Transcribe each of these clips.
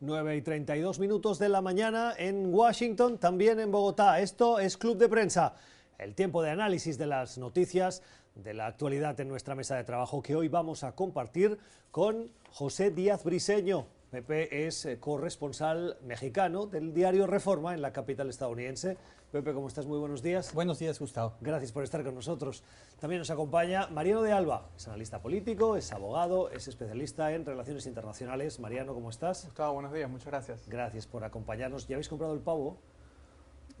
9 y 32 minutos de la mañana en Washington, también en Bogotá. Esto es Club de Prensa, el tiempo de análisis de las noticias de la actualidad en nuestra mesa de trabajo que hoy vamos a compartir con José Díaz Briseño. Pepe es eh, corresponsal mexicano del diario Reforma en la capital estadounidense. Pepe, ¿cómo estás? Muy buenos días. Buenos días, Gustavo. Gracias por estar con nosotros. También nos acompaña Mariano de Alba, es analista político, es abogado, es especialista en relaciones internacionales. Mariano, ¿cómo estás? Gustavo, buenos días, muchas gracias. Gracias por acompañarnos. ¿Ya habéis comprado el pavo?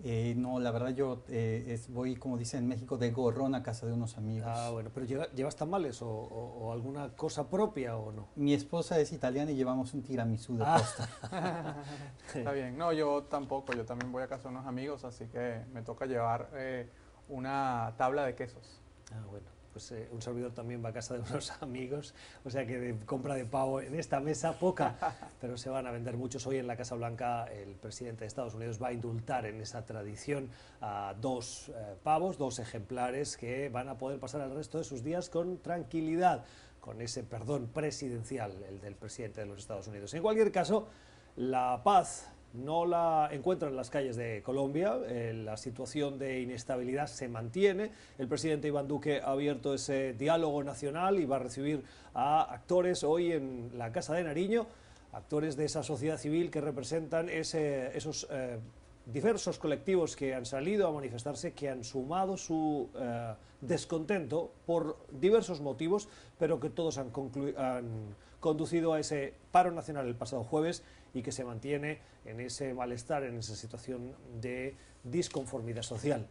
Eh, no, la verdad yo eh, es, voy, como dicen en México, de gorrón a casa de unos amigos. Ah, bueno, pero ¿lleva- ¿llevas tamales o, o- o alguna cosa propia o no? Mi esposa es italiana y llevamos un tiramisú de Ah. costa. Está bien. No, yo tampoco, yo también voy a casa de unos amigos, así que me toca llevar eh, una tabla de quesos. Ah, bueno, pues eh, un servidor también va a casa de unos amigos, o sea que de compra de pavo en esta mesa poca, pero se van a vender muchos. Hoy en la Casa Blanca el presidente de Estados Unidos va a indultar en esa tradición a dos eh, pavos, dos ejemplares que van a poder pasar el resto de sus días con tranquilidad, con ese perdón presidencial, el del presidente de los Estados Unidos. En cualquier caso, la paz no la encuentra en las calles de Colombia, eh, la situación de inestabilidad se mantiene, el presidente Iván Duque ha abierto ese diálogo nacional y va a recibir a actores hoy en la Casa de Nariño, actores de esa sociedad civil que representan ese- esos eh, diversos colectivos que han salido a manifestarse, que han sumado su eh, descontento por diversos motivos, pero que todos han, han conducido a ese paro nacional el pasado jueves y que se mantiene en ese malestar, en esa situación de disconformidad social.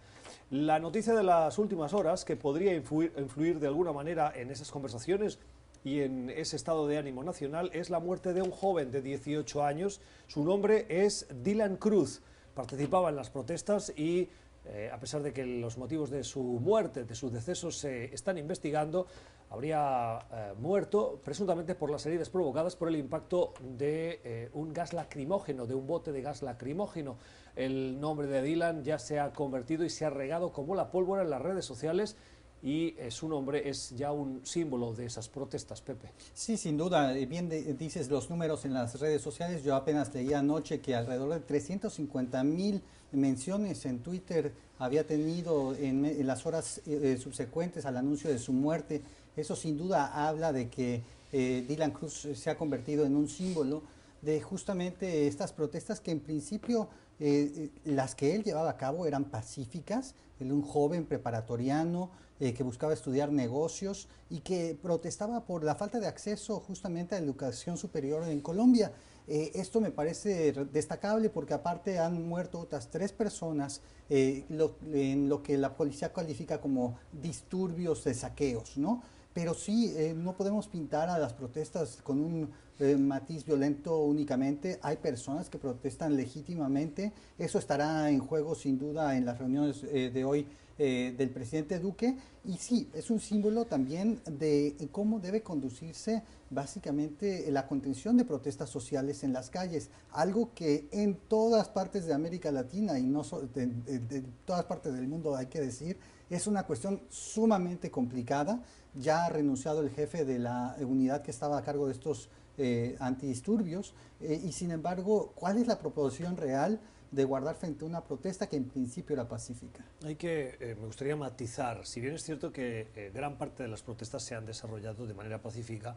La noticia de las últimas horas, que podría influir, de alguna manera en esas conversaciones y en ese estado de ánimo nacional, es la muerte de un joven de 18 años. Su nombre es Dylan Cruz. Participaba en las protestas y eh, a pesar de que los motivos de su muerte, de su deceso, se están investigando, habría eh, muerto presuntamente por las heridas provocadas por el impacto de eh, un gas lacrimógeno, de un bote de gas lacrimógeno. El nombre de Dylan ya se ha convertido y se ha regado como la pólvora en las redes sociales y eh, su nombre es ya un símbolo de esas protestas, Pepe. Sí, sin duda, eh, bien de- dices los números en las redes sociales. Yo apenas leí anoche que alrededor de 350 mil menciones en Twitter había tenido en, en las horas eh, eh, subsecuentes al anuncio de su muerte. Eso sin duda habla de que eh, Dylan Cruz se ha convertido en un símbolo de justamente estas protestas que en principio eh, eh, las que él llevaba a cabo eran pacíficas, él un joven preparatoriano que buscaba estudiar negocios y que protestaba por la falta de acceso justamente a la educación superior en Colombia. Esto me parece re- destacable porque aparte han muerto otras tres personas en lo que la policía califica como disturbios de saqueos, ¿no? Pero sí, eh, no podemos pintar a las protestas con un eh, matiz violento únicamente. Hay personas que protestan legítimamente. Eso estará en juego sin duda en las reuniones eh, de hoy del presidente Duque. Y sí, es un símbolo también de cómo debe conducirse básicamente la contención de protestas sociales en las calles. Algo que en todas partes de América Latina y no so- de- de todas partes del mundo hay que decir, es una cuestión sumamente complicada. Ya ha renunciado el jefe de la unidad que estaba a cargo de estos eh, antidisturbios eh, y sin embargo, ¿cuál es la proporción real de guardar frente a una protesta que en principio era pacífica? Hay que, eh, me gustaría matizar, si bien es cierto que eh, gran parte de las protestas se han desarrollado de manera pacífica,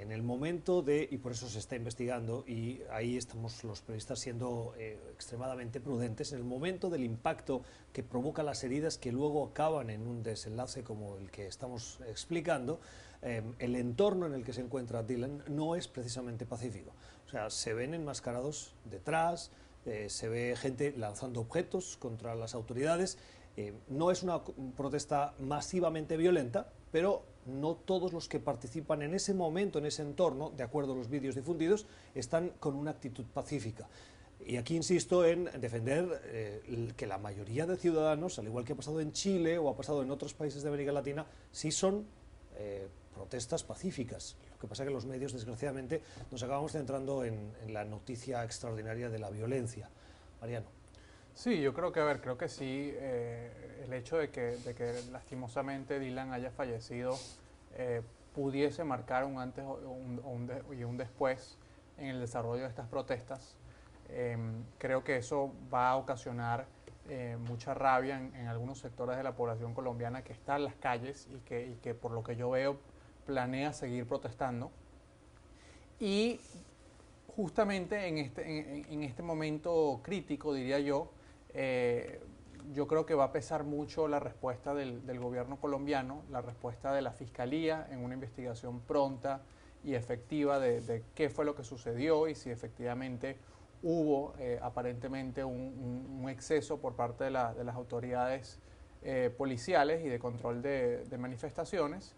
en el momento de, y por eso se está investigando, y ahí estamos los periodistas siendo eh, extremadamente prudentes, en el momento del impacto que provoca las heridas que luego acaban en un desenlace como el que estamos explicando, eh, el entorno en el que se encuentra Dylan no es precisamente pacífico. O sea, se ven enmascarados detrás, eh, se ve gente lanzando objetos contra las autoridades. No es una protesta masivamente violenta, pero no todos los que participan en ese momento, en ese entorno, de acuerdo a los vídeos difundidos, están con una actitud pacífica. Y aquí insisto en defender eh, que la mayoría de ciudadanos, al igual que ha pasado en Chile o ha pasado en otros países de América Latina, sí son eh, protestas pacíficas. Lo que pasa es que los medios, desgraciadamente, nos acabamos centrando en, en la noticia extraordinaria de la violencia. Mariano. Sí, yo creo que, a ver, creo que sí, eh, el hecho de que, de que lastimosamente Dylan haya fallecido eh, pudiese marcar un antes o un, de- y un después en el desarrollo de estas protestas. Em, creo que eso va a ocasionar eh, mucha rabia en, algunos sectores de la población colombiana que está en las calles y que, y que por lo que yo veo planea seguir protestando. Y justamente en este, en, este momento crítico, diría yo, eh, yo creo que va a pesar mucho la respuesta del, gobierno colombiano, la respuesta de la fiscalía en una investigación pronta y efectiva de, qué fue lo que sucedió y si efectivamente hubo eh, aparentemente un, exceso por parte de, las autoridades eh, policiales y de control de, manifestaciones.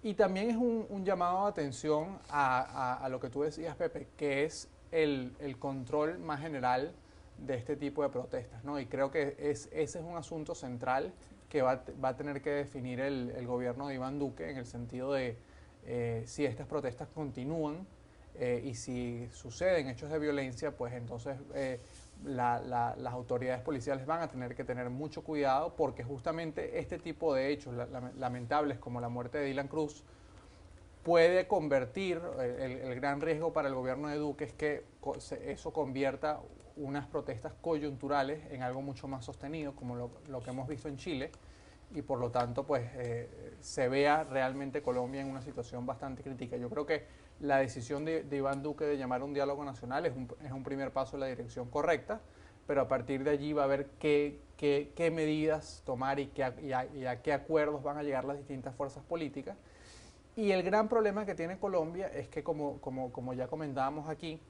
Y también es un, llamado de atención a, lo que tú decías, Pepe, que es el, el control más general de este tipo de protestas, ¿no? Y creo que es, ese es un asunto central que va, va a tener que definir el, gobierno de Iván Duque en el sentido de eh, si estas protestas continúan eh, y si suceden hechos de violencia, pues entonces eh, las autoridades policiales van a tener que tener mucho cuidado porque justamente este tipo de hechos lamentables como la muerte de Dylan Cruz puede convertir, el, el, gran riesgo para el gobierno de Duque es que eso convierta unas protestas coyunturales en algo mucho más sostenido, como lo, que hemos visto en Chile, y por lo tanto pues eh, se vea realmente Colombia en una situación bastante crítica. Yo creo que la decisión de, Iván Duque de llamar un diálogo nacional es un, es un, primer paso en la dirección correcta, pero a partir de allí va a ver qué, qué, qué medidas tomar y, qué, y, a, qué acuerdos van a llegar las distintas fuerzas políticas. Y el gran problema que tiene Colombia es que, como, como, como ya comentábamos aquí,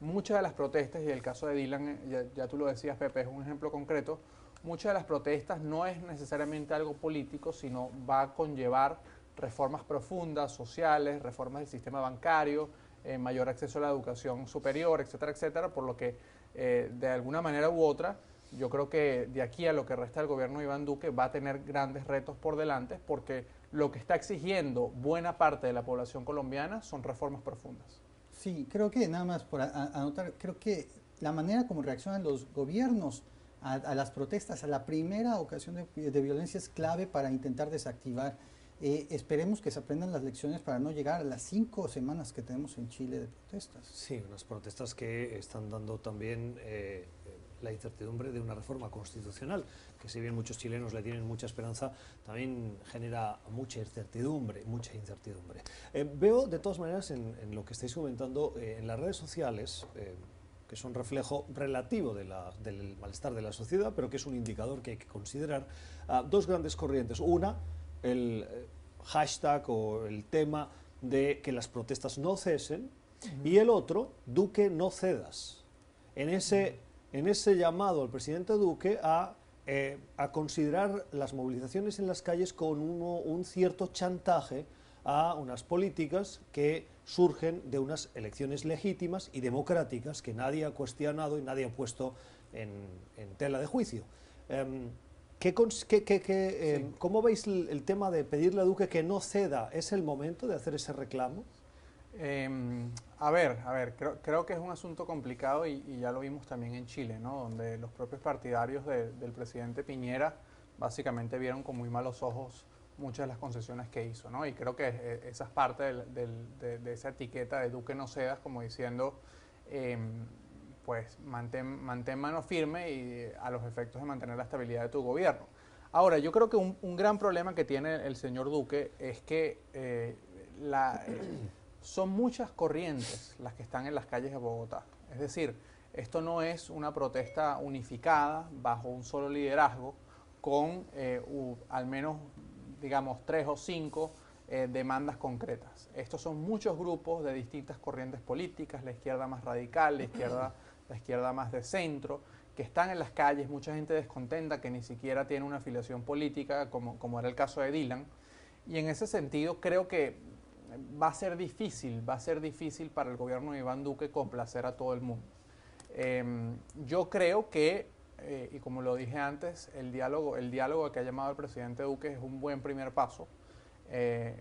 muchas de las protestas, y el caso de Dylan, eh, ya, tú lo decías, Pepe, es un ejemplo concreto, muchas de las protestas no es necesariamente algo político, sino va a conllevar reformas profundas, sociales, reformas del sistema bancario, eh, mayor acceso a la educación superior, etcétera, etcétera, por lo que eh, de alguna manera u otra, yo creo que de aquí a lo que resta el gobierno de Iván Duque va a tener grandes retos por delante, porque lo que está exigiendo buena parte de la población colombiana son reformas profundas. Sí, creo que nada más por anotar, creo que la manera como reaccionan los gobiernos a, las protestas, a la primera ocasión de, violencia es clave para intentar desactivar. Eh, esperemos que se aprendan las lecciones para no llegar a las cinco semanas que tenemos en Chile de protestas. Sí, unas protestas que están dando también eh, la incertidumbre de una reforma constitucional, que si bien muchos chilenos le tienen mucha esperanza, también genera mucha incertidumbre, mucha incertidumbre. Eh, veo de todas maneras en, lo que estáis comentando eh, en las redes sociales, eh, que son reflejo relativo del malestar de la sociedad, pero que es un indicador que hay que considerar, dos grandes corrientes. Una, el hashtag o el tema de que las protestas no cesen, y el otro, Duque no cedas. En ese en ese llamado al presidente Duque a, eh, a considerar las movilizaciones en las calles con un cierto chantaje a unas políticas que surgen de unas elecciones legítimas y democráticas que nadie ha cuestionado y nadie ha puesto en, tela de juicio. Em, ¿qué, em, ¿Cómo veis el, tema de pedirle a Duque que no ceda? ¿Es el momento de hacer ese reclamo? Em, a ver, a ver, creo, que es un asunto complicado y, ya lo vimos también en Chile, ¿no? Donde los propios partidarios del presidente Piñera básicamente vieron con muy malos ojos muchas de las concesiones que hizo, ¿no? Y creo que eh, esa es parte de, esa etiqueta de Duque no cedas, como diciendo, em, pues mantén, mantén mano firme y a los efectos de mantener la estabilidad de tu gobierno. Ahora, yo creo que un, gran problema que tiene el señor Duque es que eh, la... son muchas corrientes las que están en las calles de Bogotá. Es decir, esto no es una protesta unificada bajo un solo liderazgo con eh, al menos, digamos, tres o cinco eh, demandas concretas. Estos son muchos grupos de distintas corrientes políticas, la izquierda más radical, la izquierda, la izquierda más de centro, que están en las calles, mucha gente descontenta que ni siquiera tiene una afiliación política, como, como era el caso de Dylan. Y en ese sentido creo que va a ser difícil, va a ser difícil para el gobierno de Iván Duque complacer a todo el mundo. Em, yo creo que, eh, y como lo dije antes, el diálogo, el diálogo que ha llamado el presidente Duque es un buen primer paso. Eh,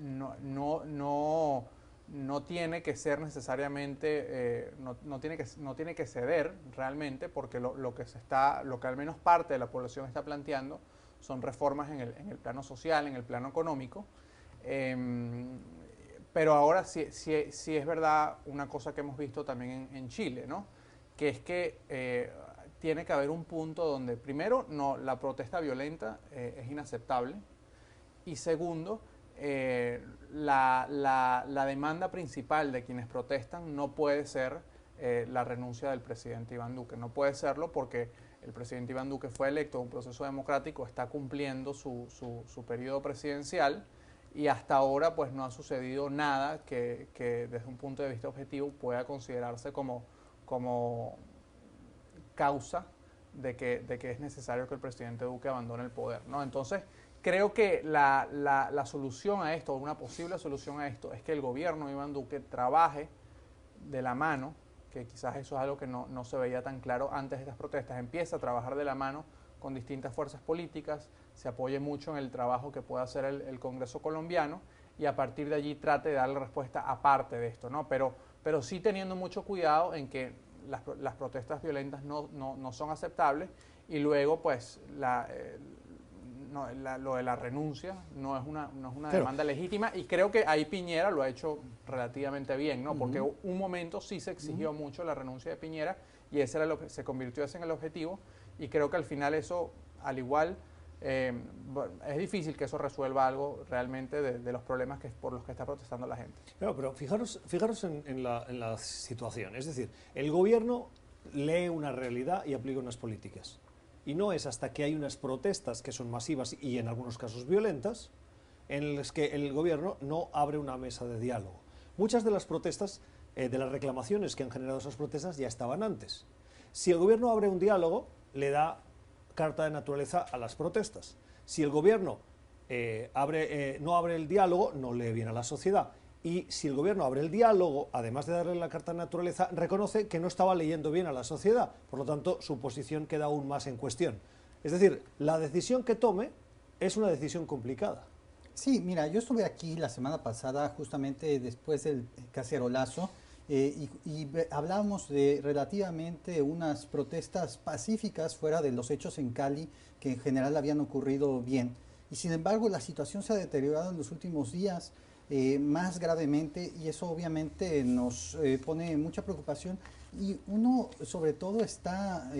no, no, no, no, tiene que ser necesariamente, eh, no, tiene que, no tiene que ceder realmente, porque lo, que se está, lo que al menos parte de la población está planteando son reformas en el plano social, en el plano económico, Em, pero ahora sí, sí, sí, es verdad una cosa que hemos visto también en, Chile, ¿no? que es que eh, tiene que haber un punto donde, primero, no, la protesta violenta eh, es inaceptable y segundo, eh, la, la, demanda principal de quienes protestan no puede ser la renuncia del presidente Iván Duque. No puede serlo porque el presidente Iván Duque fue electo en un proceso democrático, está cumpliendo su, su, su periodo presidencial y hasta ahora pues no ha sucedido nada que, desde un punto de vista objetivo pueda considerarse como, como causa de que, de que es necesario que el presidente Duque abandone el poder. ¿no? Entonces, creo que la, la, la solución a esto, una posible solución a esto, es que el gobierno de Iván Duque trabaje de la mano, que quizás eso es algo que no, no se veía tan claro antes de estas protestas, empieza a trabajar de la mano con distintas fuerzas políticas, se apoye mucho en el trabajo que pueda hacer el, Congreso colombiano y a partir de allí trate de darle respuesta aparte de esto, ¿no? Pero, pero sí teniendo mucho cuidado en que las, las protestas violentas no, no, no, son aceptables y luego pues la, eh, no, lo de la renuncia no es una, no es una demanda legítima y creo que ahí Piñera lo ha hecho relativamente bien, ¿no? Porque un momento sí se exigió mucho la renuncia de Piñera y ese era lo, se convirtió ese en el objetivo y creo que al final eso, al igual eh, es difícil que eso resuelva algo realmente de, los problemas que, por los que está protestando la gente. Claro, pero fijaros, fijaros en, la, situación. Es decir, el gobierno lee una realidad y aplica unas políticas. Y no es hasta que hay unas protestas que son masivas y en algunos casos violentas, en las que el gobierno no abre una mesa de diálogo. Muchas de las protestas, eh, de las reclamaciones que han generado esas protestas ya estaban antes. Si el gobierno abre un diálogo, le da carta de naturaleza a las protestas. Si el gobierno eh, eh, no abre el diálogo, no lee bien a la sociedad. Y si el gobierno abre el diálogo, además de darle la carta de naturaleza, reconoce que no estaba leyendo bien a la sociedad. Por lo tanto, su posición queda aún más en cuestión. Es decir, la decisión que tome es una decisión complicada. Sí, mira, yo estuve aquí la semana pasada, justamente después del cacerolazo, eh, y, hablábamos de relativamente unas protestas pacíficas fuera de los hechos en Cali que en general habían ocurrido bien. Y sin embargo la situación se ha deteriorado en los últimos días eh, más gravemente y eso obviamente nos eh, pone mucha preocupación y uno sobre todo está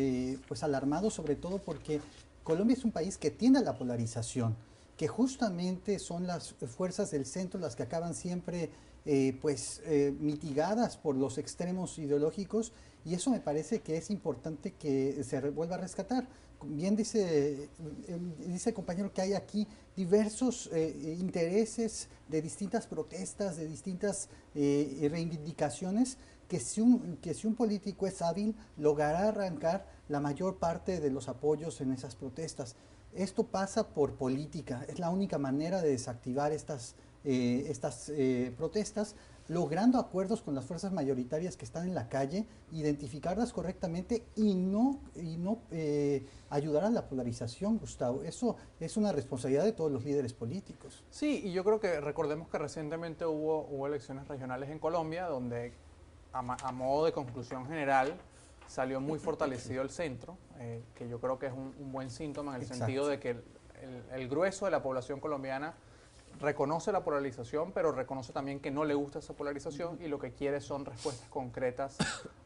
pues alarmado sobre todo porque Colombia es un país que tiene la polarización que justamente son las fuerzas del centro las que acaban siempre eh, pues eh, mitigadas por los extremos ideológicos y eso me parece que es importante que se vuelva a rescatar. Bien dice, eh, dice el compañero que hay aquí diversos intereses de distintas protestas, de distintas reivindicaciones, que si, un, que si un político es hábil, logrará arrancar la mayor parte de los apoyos en esas protestas. Esto pasa por política, es la única manera de desactivar estas eh, estas eh, protestas, logrando acuerdos con las fuerzas mayoritarias que están en la calle, identificarlas correctamente y no, y no eh, ayudar a la polarización, Gustavo. Eso es una responsabilidad de todos los líderes políticos. Sí, y yo creo que recordemos que recientemente hubo, hubo elecciones regionales en Colombia, donde a, modo de conclusión general salió muy fortalecido el centro, que yo creo que es un, buen síntoma en el sentido de que el grueso de la población colombiana reconoce la polarización, pero reconoce también que no le gusta esa polarización y lo que quiere son respuestas concretas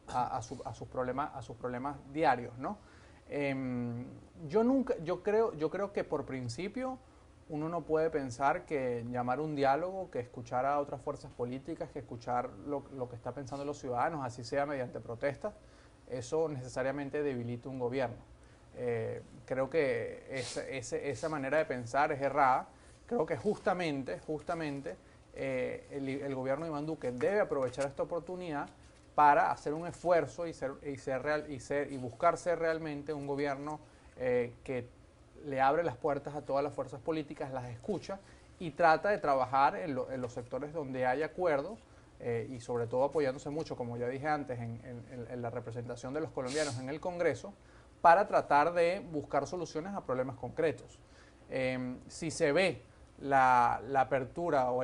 a, sus, problemas, a sus problemas diarios, ¿no? Em, yo nunca, yo creo, yo creo que por principio uno no puede pensar que llamar un diálogo, que escuchar a otras fuerzas políticas, que escuchar lo, que está pensando los ciudadanos, así sea mediante protestas, eso necesariamente debilita un gobierno. Eh, creo que esa manera de pensar es errada creo que justamente, justamente eh, el, gobierno de Iván Duque debe aprovechar esta oportunidad para hacer un esfuerzo y, ser, y, ser real, y, ser, y buscar ser realmente un gobierno eh, que le abre las puertas a todas las fuerzas políticas, las escucha y trata de trabajar en, los sectores donde hay acuerdos eh, y sobre todo apoyándose mucho, como ya dije antes, en, en, la representación de los colombianos en el Congreso, para tratar de buscar soluciones a problemas concretos. si se ve la, apertura, o,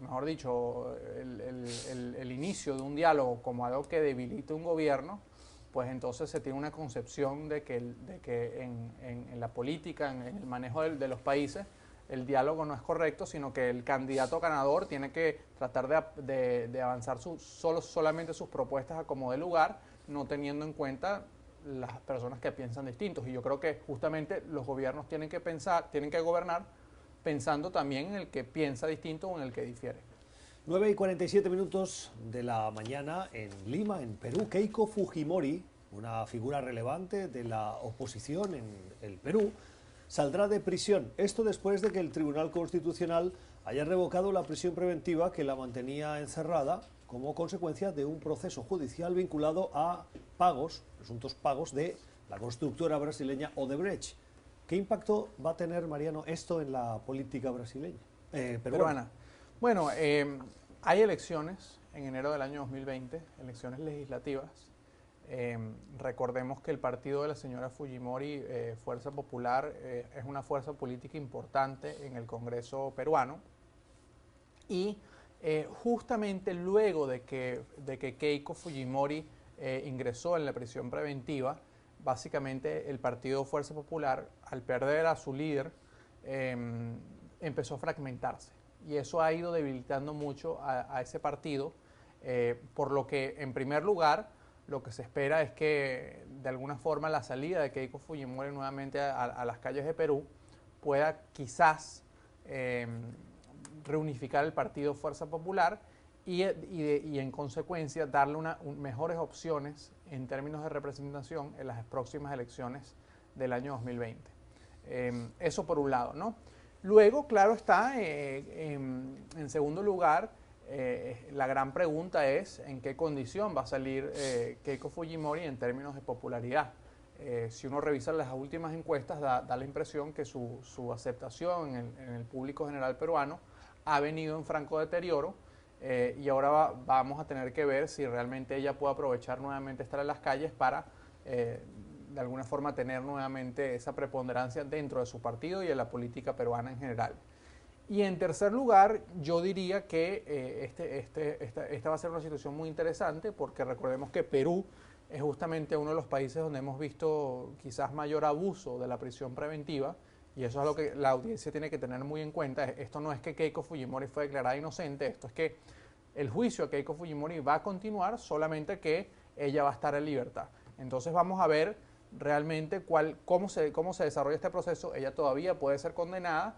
mejor dicho, el, inicio de un diálogo como algo que debilite un gobierno, pues entonces se tiene una concepción de que, de que en, la política, en, el manejo de, los países, el diálogo no es correcto, sino que el candidato ganador tiene que tratar de, avanzar solo, solamente sus propuestas a como de lugar, no teniendo en cuenta las personas que piensan distintos. Y yo creo que justamente los gobiernos tienen que pensar, tienen que gobernar pensando también en el que piensa distinto o en el que difiere. 9 y 47 minutos de la mañana en Lima, en Perú, Keiko Fujimori, una figura relevante de la oposición en el Perú, saldrá de prisión. Esto después de que el Tribunal Constitucional haya revocado la prisión preventiva que la mantenía encerrada como consecuencia de un proceso judicial vinculado a pagos, presuntos pagos de la constructora brasileña Odebrecht. ¿Qué impacto va a tener, Mariano, esto en la política brasileña? Eh, peruana. Bueno, eh, hay elecciones en enero del año 2020, elecciones legislativas. Em, recordemos que el partido de la señora Fujimori, eh, Fuerza Popular, eh, es una fuerza política importante en el Congreso peruano. Y eh, justamente luego de que, de que Keiko Fujimori ingresó en la prisión preventiva, básicamente el partido Fuerza Popular, al perder a su líder, em, empezó a fragmentarse. Y eso ha ido debilitando mucho a, ese partido, por lo que, en primer lugar, lo que se espera es que de alguna forma la salida de Keiko Fujimori nuevamente a, las calles de Perú pueda quizás eh, reunificar el partido Fuerza Popular y, en consecuencia darle una, mejores opciones en términos de representación en las próximas elecciones del año 2020. Eh, eso por un lado, ¿no? Luego, claro está, eh, en segundo lugar, eh, la gran pregunta es en qué condición va a salir eh, Keiko Fujimori en términos de popularidad. Eh, si uno revisa las últimas encuestas, da, la impresión que su, aceptación en el, público general peruano ha venido en franco deterioro y ahora vamos a tener que ver si realmente ella puede aprovechar nuevamente estar en las calles para de alguna forma tener nuevamente esa preponderancia dentro de su partido y de la política peruana en general. Y en tercer lugar, yo diría que eh, este, este, esta, va a ser una situación muy interesante porque recordemos que Perú es justamente uno de los países donde hemos visto quizás mayor abuso de la prisión preventiva y eso es lo que la audiencia tiene que tener muy en cuenta. Esto no es que Keiko Fujimori fue declarada inocente, esto es que el juicio a Keiko Fujimori va a continuar, solamente que ella va a estar en libertad. Entonces vamos a ver realmente cuál, cómo, se, cómo se desarrolla este proceso. Ella todavía puede ser condenada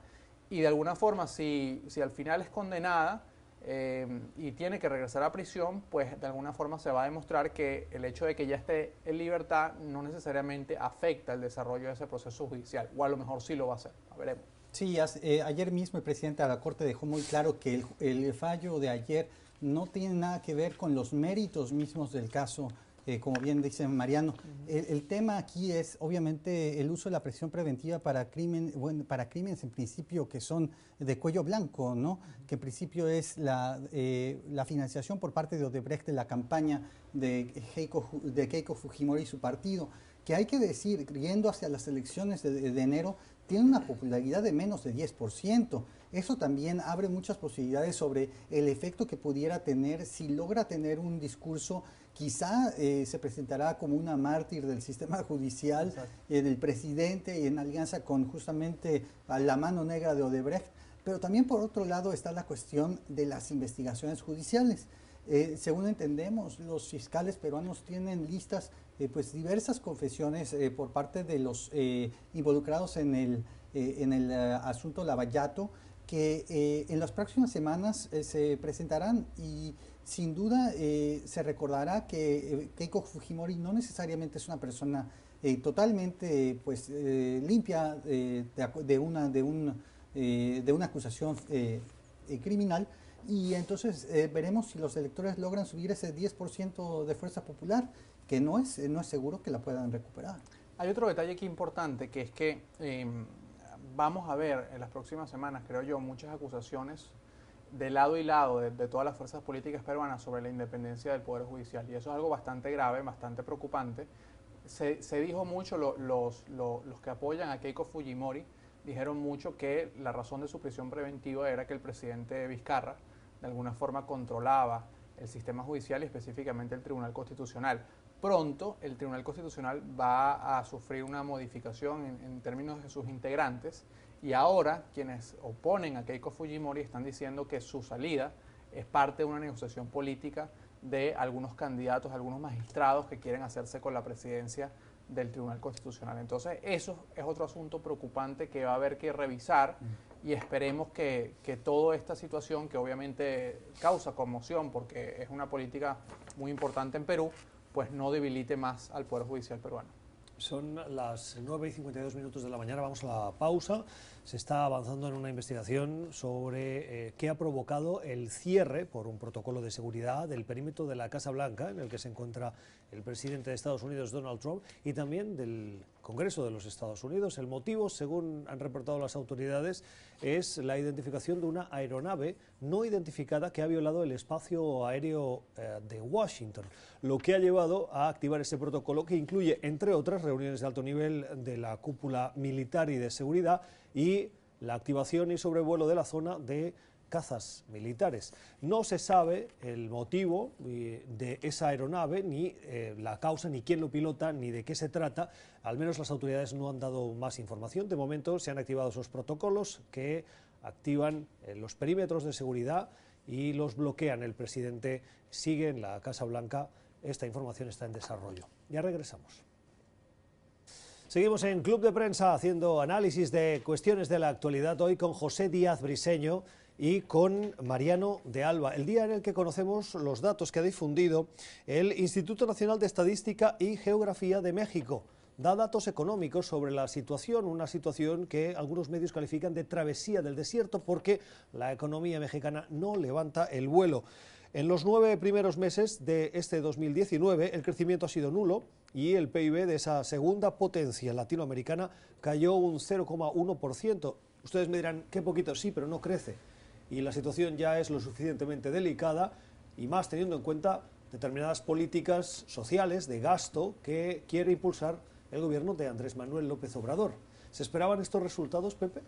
y de alguna forma si, si al final es condenada eh, y tiene que regresar a prisión, pues de alguna forma se va a demostrar que el hecho de que ya esté en libertad no necesariamente afecta el desarrollo de ese proceso judicial, o a lo mejor sí lo va a hacer, veremos. Sí, eh, ayer mismo el presidente de la Corte dejó muy claro que el, el fallo de ayer no tiene nada que ver con los méritos mismos del caso eh, como bien dice Mariano. el, tema aquí es, obviamente, el uso de la presión preventiva para, crimen, bueno, para crímenes en principio que son de cuello blanco, ¿no? que en principio es la, eh, la financiación por parte de Odebrecht de la campaña de Keiko, de Keiko Fujimori y su partido, que hay que decir, yendo hacia las elecciones de, de enero, tiene una popularidad de menos de 10%. Eso también abre muchas posibilidades sobre el efecto que pudiera tener si logra tener un discurso quizá eh, se presentará como una mártir del sistema judicial, eh, del presidente, en alianza con justamente a la mano negra de Odebrecht. Pero también por otro lado está la cuestión de las investigaciones judiciales. Eh, según entendemos, los fiscales peruanos tienen listas pues diversas confesiones por parte de los involucrados en el, en el asunto Lavallato que en las próximas semanas se presentarán y sin duda eh, se recordará que eh, Keiko Fujimori no necesariamente es una persona eh, totalmente pues, limpia de, una, de, un, de una acusación criminal y entonces veremos si los electores logran subir ese 10% de fuerza popular, que no es, no es seguro que la puedan recuperar. Hay otro detalle aquí importante, que es que em, vamos a ver en las próximas semanas, creo yo, muchas acusaciones de lado y lado de, todas las fuerzas políticas peruanas sobre la independencia del Poder Judicial. Y eso es algo bastante grave, bastante preocupante. Se, dijo mucho, los, los que apoyan a Keiko Fujimori dijeron mucho que la razón de su prisión preventiva era que el presidente Vizcarra de alguna forma controlaba el sistema judicial y específicamente el Tribunal Constitucional. Pronto el Tribunal Constitucional va a sufrir una modificación en, en términos de sus integrantes Y ahora quienes oponen a Keiko Fujimori están diciendo que su salida es parte de una negociación política de algunos candidatos, algunos magistrados que quieren hacerse con la presidencia del Tribunal Constitucional. Entonces, eso es otro asunto preocupante que va a haber que revisar y esperemos que, que toda esta situación, que obviamente causa conmoción porque es una política muy importante en Perú, pues no debilite más al Poder Judicial peruano. Son las 9 y 52 minutos de la mañana, vamos a la pausa. Se está avanzando en una investigación sobre eh, qué ha provocado el cierre por un protocolo de seguridad del perímetro de la Casa Blanca, en el que se encuentra el presidente de Estados Unidos, Donald Trump, y también del Congreso de los Estados Unidos. El motivo, según han reportado las autoridades, es la identificación de una aeronave no identificada que ha violado el espacio aéreo eh, de Washington, lo que ha llevado a activar ese protocolo que incluye, entre otras, reuniones de alto nivel de la cúpula militar y de seguridad y la activación y sobrevuelo de la zona de cazas militares. No se sabe el motivo eh, de esa aeronave, ni eh, la causa, ni quién lo pilota, ni de qué se trata. Al menos las autoridades no han dado más información. De momento se han activado esos protocolos que activan eh, los perímetros de seguridad y los bloquean. El presidente sigue en la Casa Blanca. Esta información está en desarrollo. Ya regresamos. Seguimos en Club de Prensa haciendo análisis de cuestiones de la actualidad hoy con José Díaz Briseño y con Mariano de Alba, el día en el que conocemos los datos que ha difundido el Instituto Nacional de Estadística y Geografía de México. Da datos económicos sobre la situación, una situación que algunos medios califican de travesía del desierto porque la economía mexicana no levanta el vuelo. En los nueve primeros meses de este 2019 el crecimiento ha sido nulo y el PIB de esa segunda potencia latinoamericana cayó un 0,1%. Ustedes me dirán, qué poquito, sí, pero no crece y la situación ya es lo suficientemente delicada y más teniendo en cuenta determinadas políticas sociales de gasto que quiere impulsar el gobierno de Andrés Manuel López Obrador. ¿Se esperaban estos resultados, Pepe?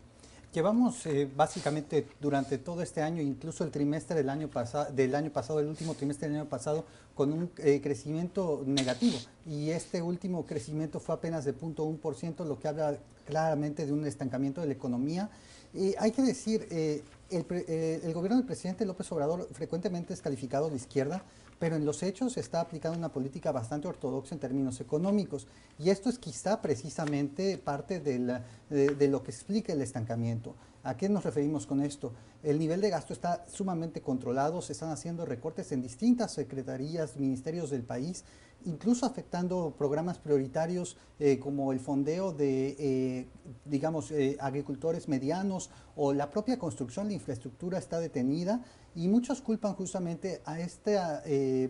Llevamos eh, básicamente durante todo este año, incluso el trimestre del año, del año pasado, el último trimestre del año pasado, con un eh, crecimiento negativo. Y este último crecimiento fue apenas de 0.1%, lo que habla claramente de un estancamiento de la economía. Y hay que decir, eh, eh, el, gobierno del presidente López Obrador frecuentemente es calificado de izquierda, pero en los hechos está aplicando una política bastante ortodoxa en términos económicos. Y esto es quizá precisamente parte de, de, lo que explica el estancamiento. ¿A qué nos referimos con esto? El nivel de gasto está sumamente controlado, se están haciendo recortes en distintas secretarías, ministerios del país, incluso afectando programas prioritarios eh, como el fondeo de, eh, digamos, eh, agricultores medianos o la propia construcción de infraestructura está detenida y muchos culpan justamente a esta,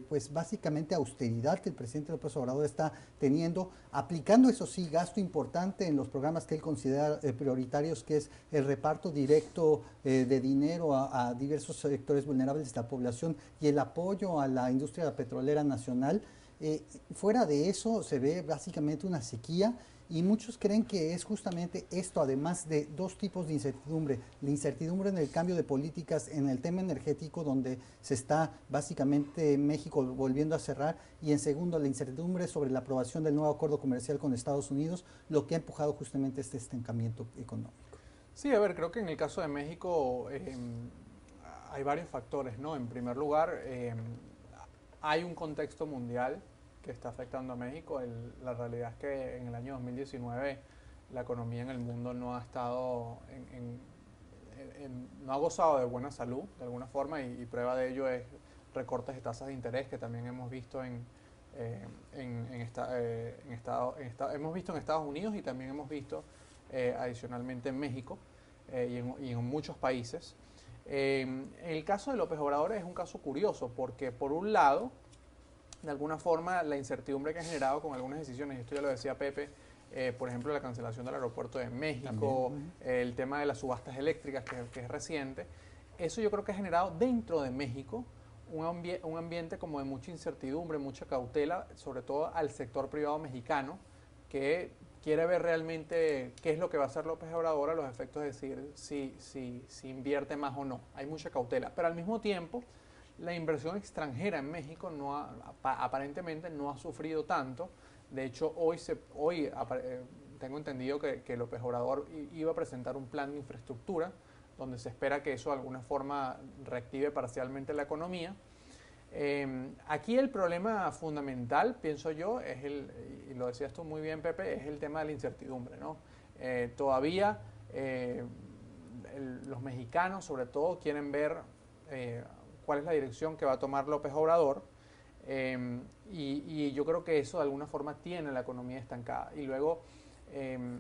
pues básicamente austeridad que el presidente López Obrador está teniendo, aplicando eso sí gasto importante en los programas que él considera prioritarios, que es el reparto directo de dinero a, a diversos sectores vulnerables de la población y el apoyo a la industria petrolera nacional. Eh, fuera de eso se ve básicamente una sequía y muchos creen que es justamente esto, además de dos tipos de incertidumbre. La incertidumbre en el cambio de políticas en el tema energético, donde se está básicamente México volviendo a cerrar, y en segundo, la incertidumbre sobre la aprobación del nuevo acuerdo comercial con Estados Unidos, lo que ha empujado justamente este estancamiento económico. Sí, a ver, creo que en el caso de México em, hay varios factores, ¿no? En primer lugar, em, hay un contexto mundial que está afectando a México. la realidad es que en el año 2019 la economía en el mundo no ha estado no ha gozado de buena salud de alguna forma y, prueba de ello es recortes de tasas de interés que también hemos visto en, eh, en, eh, en Estados Unidos y también hemos visto eh, adicionalmente en México y, en, muchos países. En el caso de López Obrador es un caso curioso porque por un lado de alguna forma la incertidumbre que ha generado con algunas decisiones, esto ya lo decía Pepe, eh, por ejemplo, la cancelación del aeropuerto de México, el tema de las subastas eléctricas, que, es reciente, eso yo creo que ha generado dentro de México un, un, ambiente como de mucha incertidumbre, mucha cautela, sobre todo al sector privado mexicano, que quiere ver realmente qué es lo que va a hacer López Obrador a los efectos de decir si, si, si invierte más o no. Hay mucha cautela, pero al mismo tiempo la inversión extranjera en México no aparentemente no ha sufrido tanto. De hecho, hoy, se, hoy eh, tengo entendido que, que López Obrador iba a presentar un plan de infraestructura donde se espera que eso de alguna forma reactive parcialmente la economía. Em, aquí el problema fundamental, pienso yo, es el, y lo decías tú muy bien, Pepe, es el tema de la incertidumbre. ¿no? Eh, todavía eh, los mexicanos, sobre todo, quieren ver eh, cuál es la dirección que va a tomar López Obrador. Em, y, yo creo que eso de alguna forma tiene la economía estancada. Y luego, em,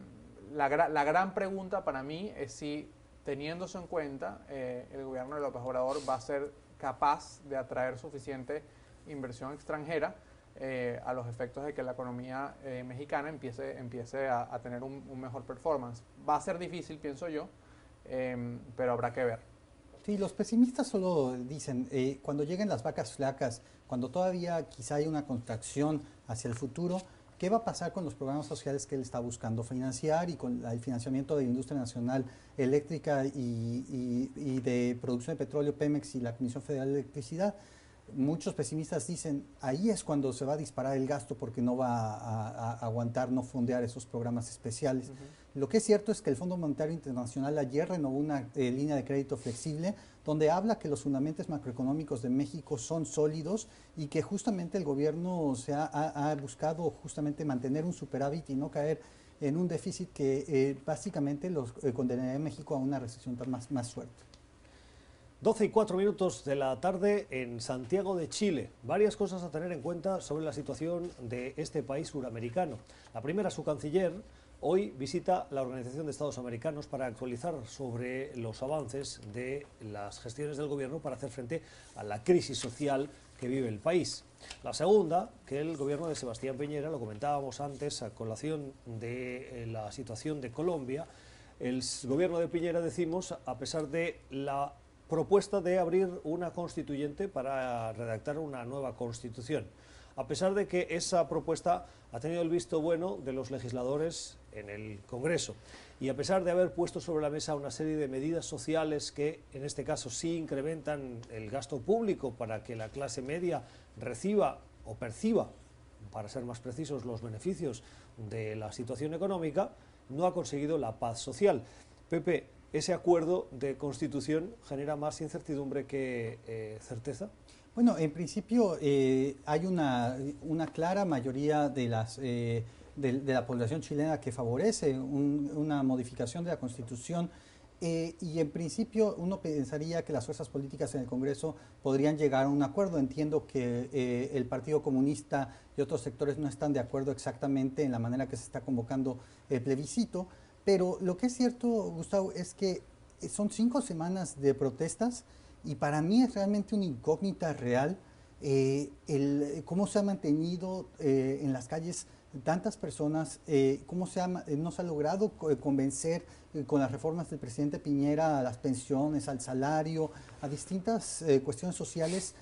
la, la, gran pregunta para mí es si, teniéndose en cuenta, el gobierno de López Obrador va a ser capaz de atraer suficiente inversión extranjera eh, a los efectos de que la economía eh, mexicana empiece, empiece a, tener un, mejor performance. Va a ser difícil, pienso yo, em, pero habrá que ver. Sí, los pesimistas solo dicen, eh, cuando lleguen las vacas flacas, cuando todavía quizá hay una contracción hacia el futuro, ¿qué va a pasar con los programas sociales que él está buscando financiar y con el financiamiento de la industria nacional eléctrica y, y de producción de petróleo, Pemex y la Comisión Federal de Electricidad? muchos pesimistas dicen, ahí es cuando se va a disparar el gasto porque no va a, aguantar, no fondear esos programas especiales. Lo que es cierto es que el Fondo Monetario Internacional ayer renovó una eh, línea de crédito flexible donde habla que los fundamentos macroeconómicos de México son sólidos y que justamente el gobierno se ha, buscado justamente mantener un superávit y no caer en un déficit que eh, básicamente los eh, condenaría a México a una recesión más, más fuerte. 12 y 4 minutos de la tarde en Santiago de Chile. Varias cosas a tener en cuenta sobre la situación de este país suramericano. La primera, su canciller hoy visita la Organización de Estados Americanos para actualizar sobre los avances de las gestiones del gobierno para hacer frente a la crisis social que vive el país. La segunda, que el gobierno de Sebastián Peñera, lo comentábamos antes a colación de eh, la situación de Colombia, el gobierno de Piñera, decimos, a pesar de la propuesta de abrir una constituyente para redactar una nueva constitución. A pesar de que esa propuesta ha tenido el visto bueno de los legisladores en el Congreso y a pesar de haber puesto sobre la mesa una serie de medidas sociales que en este caso sí incrementan el gasto público para que la clase media reciba o perciba, para ser más precisos, los beneficios de la situación económica, no ha conseguido la paz social. Pepe, ese acuerdo de constitución genera más incertidumbre que eh, certeza? Bueno, en principio eh, hay una, una, clara mayoría de, las, eh, de, la población chilena que favorece una modificación de la constitución y en principio uno pensaría que las fuerzas políticas en el Congreso podrían llegar a un acuerdo. Entiendo que el Partido Comunista y otros sectores no están de acuerdo exactamente en la manera que se está convocando el plebiscito. Pero lo que es cierto, Gustavo, es que son cinco semanas de protestas y para mí es realmente una incógnita real eh, cómo se ha mantenido eh, en las calles tantas personas, eh, cómo se ha, no se ha logrado convencer con las reformas del presidente Piñera a las pensiones, al salario, a distintas cuestiones sociales.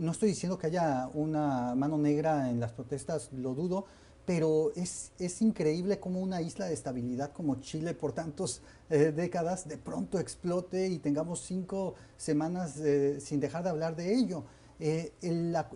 no estoy diciendo que haya una mano negra en las protestas, lo dudo, pero es, es, increíble cómo una isla de estabilidad como Chile por tantas eh, décadas de pronto explote y tengamos cinco semanas eh, sin dejar de hablar de ello. Eh,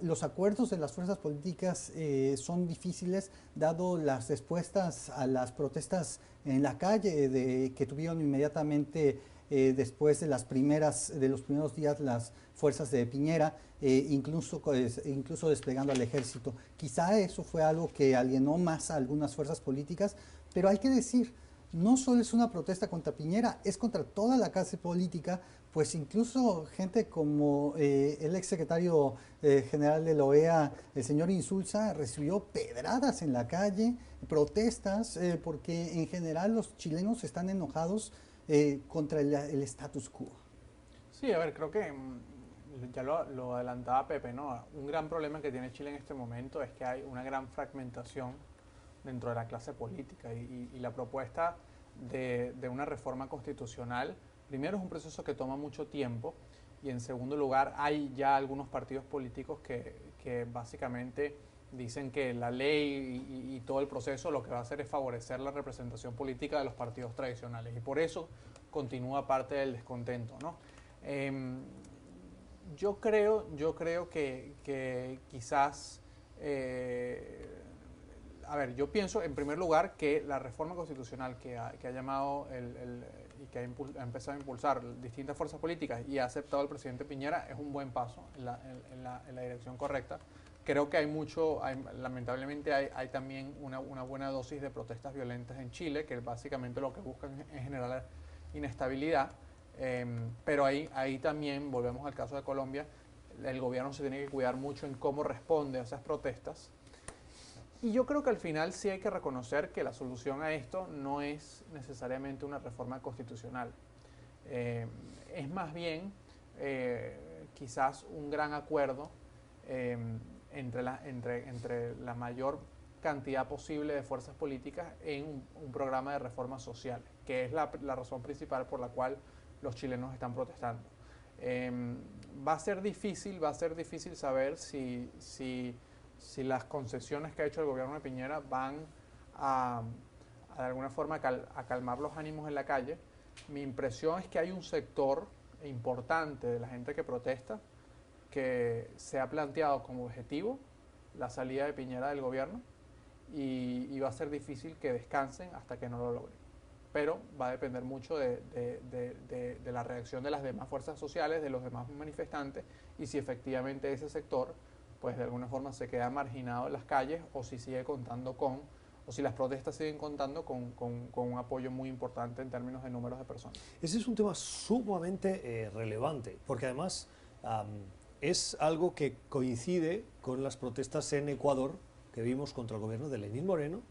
los acuerdos de las fuerzas políticas son difíciles dado las respuestas a las protestas en la calle de, que tuvieron inmediatamente después de las primeras de los primeros días las fuerzas de Piñera eh, incluso, incluso desplegando al ejército. Quizá eso fue algo que alienó más a algunas fuerzas políticas, pero hay que decir, no solo es una protesta contra Piñera, es contra toda la clase política, pues incluso gente como eh, el ex secretario eh, general de la OEA, el señor Insulza, recibió pedradas en la calle, protestas, porque en general los chilenos están enojados contra el, el status quo. Sí, a ver, creo que mm, ya lo, adelantaba Pepe, ¿no? Un gran problema que tiene Chile en este momento es que hay una gran fragmentación dentro de la clase política y, la propuesta de, una reforma constitucional, primero es un proceso que toma mucho tiempo y en segundo lugar hay ya algunos partidos políticos que, básicamente dicen que la ley y, todo el proceso lo que va a hacer es favorecer la representación política de los partidos tradicionales y por eso continúa parte del descontento, ¿no? Em, yo creo, yo creo que, quizás, eh, a ver, yo pienso en primer lugar que la reforma constitucional que ha, llamado y que ha, empezado a impulsar distintas fuerzas políticas y ha aceptado el presidente Piñera es un buen paso en la, dirección correcta. Creo que hay mucho, lamentablemente hay, también una, buena dosis de protestas violentas en Chile, que básicamente lo que buscan es generar inestabilidad. Em, pero ahí, ahí también, volvemos al caso de Colombia, el gobierno se tiene que cuidar mucho en cómo responde a esas protestas y yo creo que al final sí hay que reconocer que la solución a esto no es necesariamente una reforma constitucional. Eh, es más bien eh, quizás un gran acuerdo eh, entre, la, entre, entre la mayor cantidad posible de fuerzas políticas en un, programa de reformas sociales, que es la, razón principal por la cual los chilenos están protestando. va a ser difícil, va a ser difícil saber si, si si las concesiones que ha hecho el gobierno de Piñera van a, de alguna forma a calmar los ánimos en la calle. Mi impresión es que hay un sector importante de la gente que protesta que se ha planteado como objetivo la salida de Piñera del gobierno y, va a ser difícil que descansen hasta que no lo logren. Pero va a depender mucho de, de la reacción de las demás fuerzas sociales, de los demás manifestantes y si efectivamente ese sector pues de alguna forma se queda marginado en las calles o si sigue contando con, o si las protestas siguen contando con, un apoyo muy importante en términos de números de personas. Ese es un tema sumamente eh, relevante, porque además es algo que coincide con las protestas en Ecuador que vimos contra el gobierno de Lenín Moreno,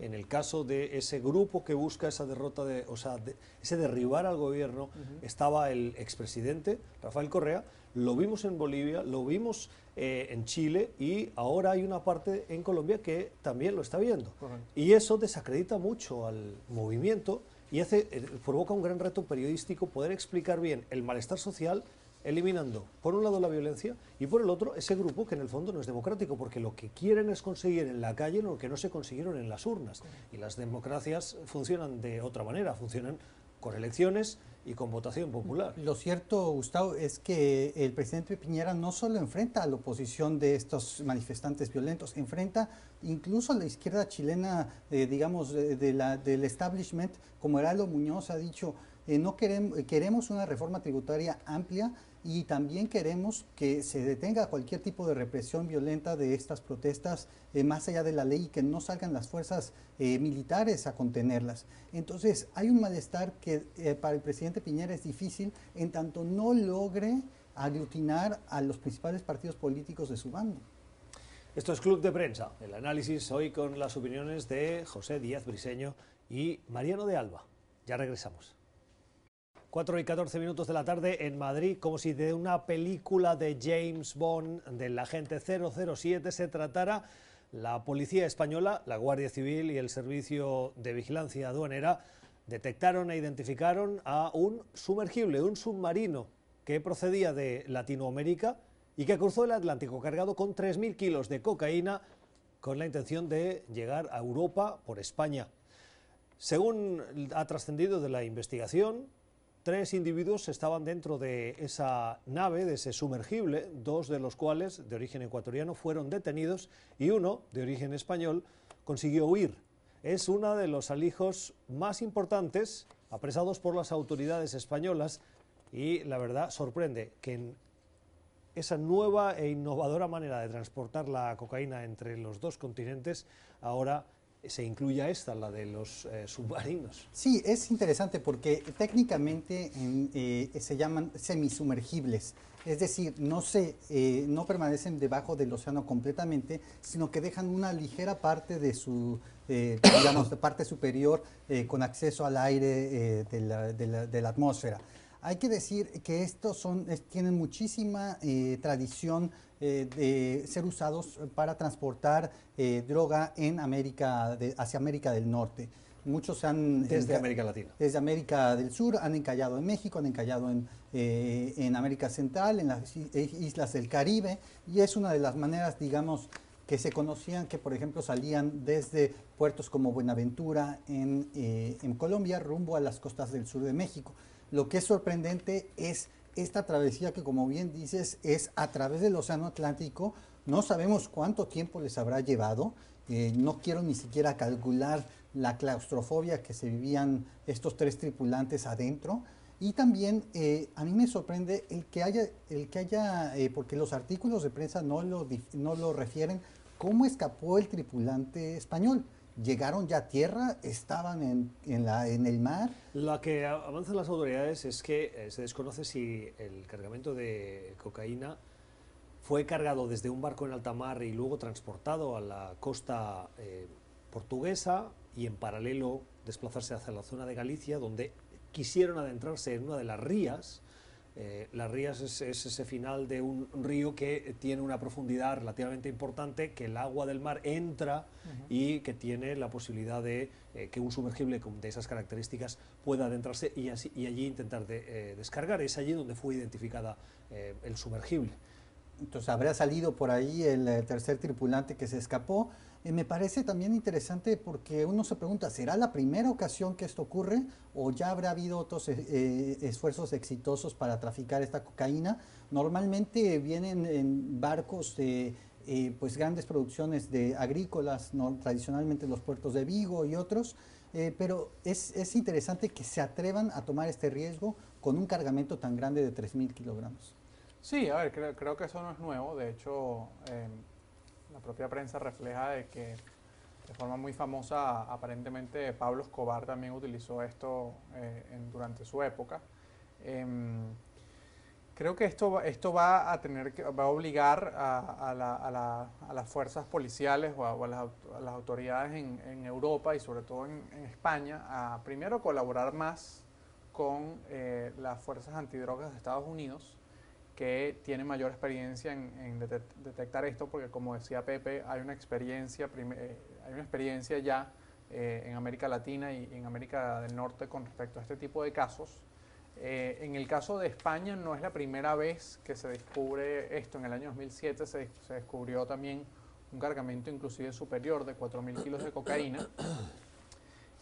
en el caso de ese grupo que busca esa derrota, de, o sea, ese derribar al gobierno, estaba el expresidente Rafael Correa, lo vimos en Bolivia, lo vimos eh, en Chile y ahora hay una parte en Colombia que también lo está viendo. Y eso desacredita mucho al movimiento y hace, eh, provoca un gran reto periodístico poder explicar bien el malestar social eliminando por un lado la violencia y por el otro ese grupo que en el fondo no es democrático, porque lo que quieren es conseguir en la calle lo que no se consiguieron en las urnas. Y las democracias funcionan de otra manera, funcionan con elecciones y con votación popular. Lo cierto, Gustavo, es que el presidente Piñera no solo enfrenta a la oposición de estos manifestantes violentos, enfrenta incluso a la izquierda chilena, eh, digamos, de, la, del establishment, como Heraldo Muñoz ha dicho, eh, no queremos, queremos una reforma tributaria amplia y también queremos que se detenga cualquier tipo de represión violenta de estas protestas eh, más allá de la ley y que no salgan las fuerzas eh, militares a contenerlas. Entonces hay un malestar que para el presidente Piñera es difícil en tanto no logre aglutinar a los principales partidos políticos de su bando. Esto es Club de Prensa, el análisis hoy con las opiniones de José Díaz Briseño y Mariano de Alba. Ya regresamos. 4 y 14 minutos de la tarde en Madrid, como si de una película de James Bond, del agente 007, se tratara. La policía española, la Guardia Civil y el Servicio de Vigilancia Aduanera detectaron e identificaron a un sumergible, un submarino que procedía de Latinoamérica y que cruzó el Atlántico cargado con 3.000 kilos de cocaína con la intención de llegar a Europa por España. Según ha trascendido de la investigación, Tres individuos estaban dentro de esa nave, de ese sumergible, dos de los cuales, de origen ecuatoriano, fueron detenidos y uno, de origen español, consiguió huir. Es uno de los alijos más importantes apresados por las autoridades españolas y la verdad sorprende que en esa nueva e innovadora manera de transportar la cocaína entre los dos continentes ahora se incluya esta, la de los eh, submarinos. Sí, es interesante porque técnicamente eh, se llaman semisumergibles, es decir, no, se, eh, no permanecen debajo del océano completamente, sino que dejan una ligera parte de su, parte superior con acceso al aire de la, de, la, atmósfera. Hay que decir que estos son, tienen muchísima tradición eh, de ser usados para transportar eh, droga en América hacia América del Norte. Muchos han... Desde América Latina. Desde América del Sur, han encallado en México, han encallado en, eh, en América Central, en las islas del Caribe, y es una de las maneras, digamos, que se conocían que, por ejemplo, salían desde puertos como Buenaventura en, en Colombia rumbo a las costas del sur de México. Lo que es sorprendente es esta travesía que como bien dices es a través del Océano Atlántico, no sabemos cuánto tiempo les habrá llevado Eh, no quiero ni siquiera calcular la claustrofobia que se vivían estos tres tripulantes adentro. Y también eh, a mí me sorprende el que haya, el que haya eh, porque los artículos de prensa no lo, no lo refieren, cómo escapó el tripulante español. ¿Llegaron ya a tierra? ¿Estaban en, en, el mar? Lo que avanzan las autoridades es que eh, se desconoce si el cargamento de cocaína fue cargado desde un barco en alta mar y luego transportado a la costa portuguesa y en paralelo desplazarse hacia la zona de Galicia, donde quisieron adentrarse en una de las rías. Eh, las rías es, ese final de un río que tiene una profundidad relativamente importante, que el agua del mar entra y que tiene la posibilidad de eh, que un sumergible de esas características pueda adentrarse y, así, y allí intentar de, eh, descargar. Es allí donde fue identificada el sumergible. Entonces habrá salido por ahí el tercer tripulante que se escapó. Eh, me parece también interesante porque uno se pregunta, ¿será la primera ocasión que esto ocurre o ya habrá habido otros eh, eh, esfuerzos exitosos para traficar esta cocaína? Normalmente vienen en barcos de pues grandes producciones de agrícolas, ¿no? tradicionalmente los puertos de Vigo y otros, pero es, es, interesante que se atrevan a tomar este riesgo con un cargamento tan grande de 3.000 kilogramos. Sí, a ver, creo, creo, que eso no es nuevo, de hecho la propia prensa refleja de que de forma muy famosa, aparentemente Pablo Escobar también utilizó esto eh, durante su época. Em, creo que esto, esto va a tener que, va a obligar a, las fuerzas policiales o a, las, autoridades en, Europa y sobre todo en, España a primero colaborar más con eh, las fuerzas antidrogas de Estados Unidos que tiene mayor experiencia en, detectar esto, porque como decía Pepe, hay una experiencia, eh, hay una experiencia ya eh, en América Latina y en América del Norte con respecto a este tipo de casos. Eh, en el caso de España no es la primera vez que se descubre esto. En el año 2007 se, se descubrió también un cargamento inclusive superior de 4.000 kilos de cocaína.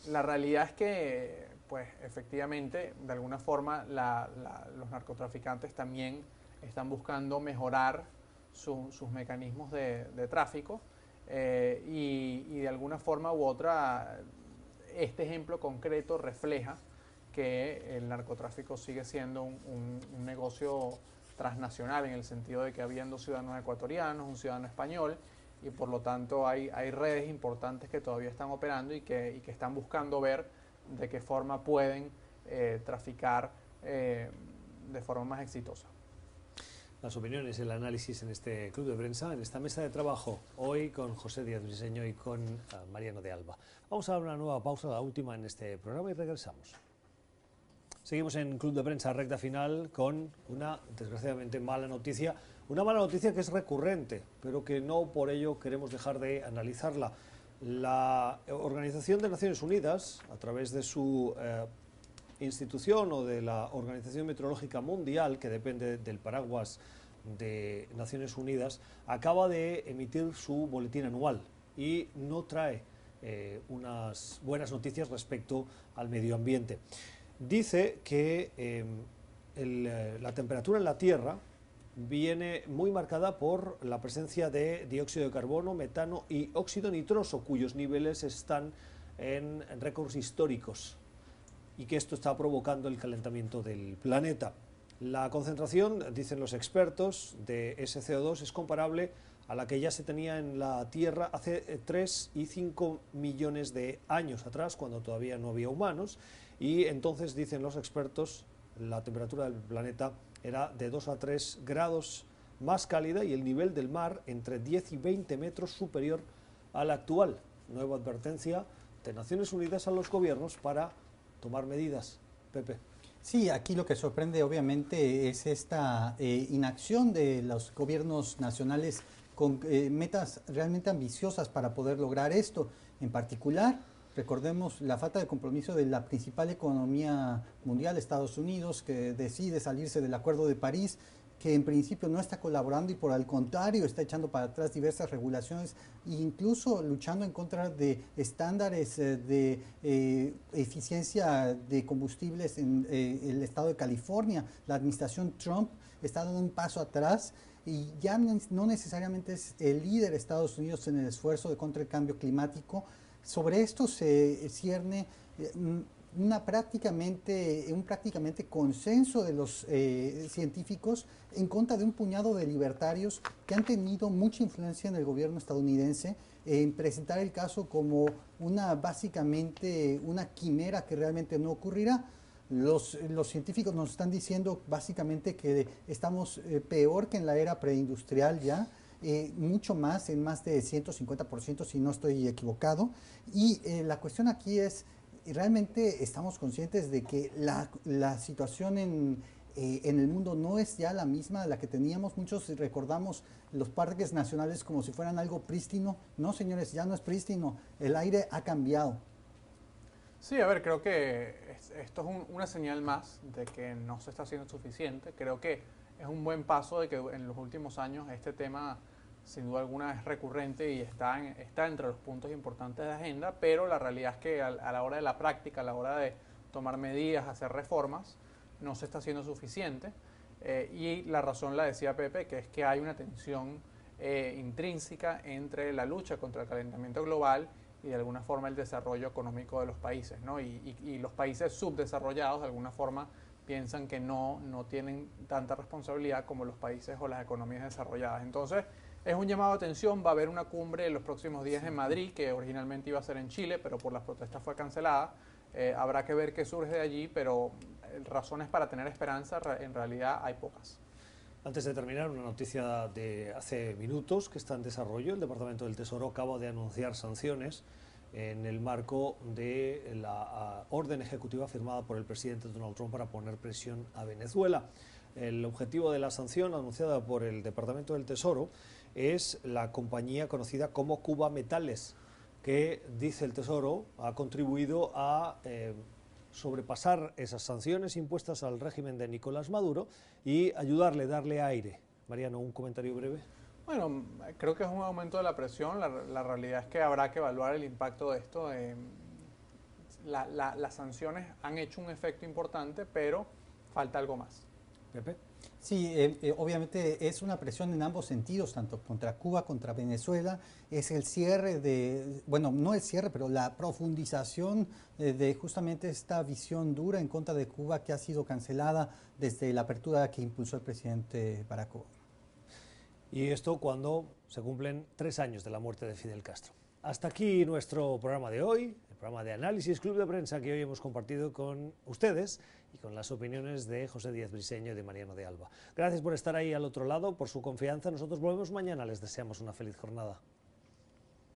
La realidad es que, pues efectivamente, de alguna forma los narcotraficantes también están buscando mejorar sus mecanismos de, tráfico eh, y, de alguna forma u otra este ejemplo concreto refleja que el narcotráfico sigue siendo un, negocio transnacional en el sentido de que habiendo ciudadanos ecuatorianos, un ciudadano español y por lo tanto hay, redes importantes que todavía están operando y que, que están buscando ver de qué forma pueden eh, traficar eh, de forma más exitosa las opiniones, el análisis en este club de prensa, en esta mesa de trabajo, hoy con José Díaz Briseño y con ah, Mariano de Alba. Vamos a dar una nueva pausa, la última en este programa y regresamos. Seguimos en Club de Prensa, recta final, con una desgraciadamente mala noticia. Una mala noticia que es recurrente, pero que no por ello queremos dejar de analizarla. La Organización de Naciones Unidas, a través de su eh, institución o de la Organización Meteorológica Mundial, que depende del paraguas de Naciones Unidas, acaba de emitir su boletín anual y no trae eh, unas buenas noticias respecto al medio ambiente. Dice que em, eh, la temperatura en la Tierra viene muy marcada por la presencia de dióxido de carbono, metano y óxido nitroso, cuyos niveles están en récords históricos y que esto está provocando el calentamiento del planeta. La concentración, dicen los expertos, de ese CO2 es comparable a la que ya se tenía en la Tierra hace 3 eh, y 5 millones de años atrás, cuando todavía no había humanos, y entonces, dicen los expertos, la temperatura del planeta era de 2 a 3 grados más cálida y el nivel del mar entre 10 y 20 metros superior al actual. Nueva advertencia de Naciones Unidas a los gobiernos para tomar medidas. Pepe. Sí, aquí lo que sorprende obviamente es esta eh, inacción de los gobiernos nacionales con eh, metas realmente ambiciosas para poder lograr esto. En particular, recordemos la falta de compromiso de la principal economía mundial, Estados Unidos, que decide salirse del Acuerdo de París que en principio no está colaborando y por el contrario está echando para atrás diversas regulaciones e incluso luchando en contra de estándares eh, de eh, eficiencia de combustibles en eh, el estado de California. La administración Trump está dando un paso atrás y ya no necesariamente es el líder Estados Unidos en el esfuerzo de contra el cambio climático. Sobre esto se cierne una prácticamente, un prácticamente consenso de los eh, científicos en contra de un puñado de libertarios que han tenido mucha influencia en el gobierno estadounidense en presentar el caso como una básicamente una quimera que realmente no ocurrirá. Los, los científicos nos están diciendo básicamente que estamos eh, peor que en la era preindustrial ya, eh, mucho más, en más de 150% si no estoy equivocado. Y la cuestión aquí es, realmente estamos conscientes de que la, la situación en, eh, en, el mundo no es ya la misma la que teníamos. Muchos recordamos los parques nacionales como si fueran algo prístino. No, señores, ya no es prístino. El aire ha cambiado. Sí, a ver, creo que esto es una señal más de que no se está haciendo suficiente. Creo que es un buen paso de que en los últimos años este tema sin duda alguna es recurrente y está, está entre los puntos importantes de agenda, pero la realidad es que a, la hora de la práctica, a la hora de tomar medidas, hacer reformas, no se está haciendo suficiente. Eh, y la razón la decía Pepe, que es que hay una tensión eh, intrínseca entre la lucha contra el calentamiento global y de alguna forma el desarrollo económico de los países. ¿no? Y, y, los países subdesarrollados de alguna forma piensan que no, no tienen tanta responsabilidad como los países o las economías desarrolladas. Entonces, es un llamado de atención, va a haber una cumbre en los próximos días en Madrid, que originalmente iba a ser en Chile, pero por las protestas fue cancelada. Eh, habrá que ver qué surge de allí, pero eh, razones para tener esperanza en realidad hay pocas. Antes de terminar, una noticia de hace minutos que está en desarrollo. El Departamento del Tesoro acaba de anunciar sanciones en el marco de la orden ejecutiva firmada por el presidente Donald Trump para poner presión a Venezuela. El objetivo de la sanción anunciada por el Departamento del Tesoro es la compañía conocida como Cuba Metales, que, dice el Tesoro, ha contribuido a eh, sobrepasar esas sanciones impuestas al régimen de Nicolás Maduro y ayudarle, darle aire. Mariano, un comentario breve. Bueno, creo que es un aumento de la presión. La, realidad es que habrá que evaluar el impacto de esto. Eh, las sanciones han hecho un efecto importante, pero falta algo más. Pepe. Sí, eh, eh, obviamente es una presión en ambos sentidos, tanto contra Cuba, contra Venezuela. Es el cierre de, bueno, no el cierre, pero la profundización eh, de justamente esta visión dura en contra de Cuba que ha sido cancelada desde la apertura que impulsó el presidente Barack. Y esto cuando se cumplen tres años de la muerte de Fidel Castro. Hasta aquí nuestro programa de hoy, el programa de análisis Club de Prensa que hoy hemos compartido con ustedes y con las opiniones de José Díaz Briseño y de Mariano de Alba. Gracias por estar ahí al otro lado, por su confianza. Nosotros volvemos mañana. Les deseamos una feliz jornada.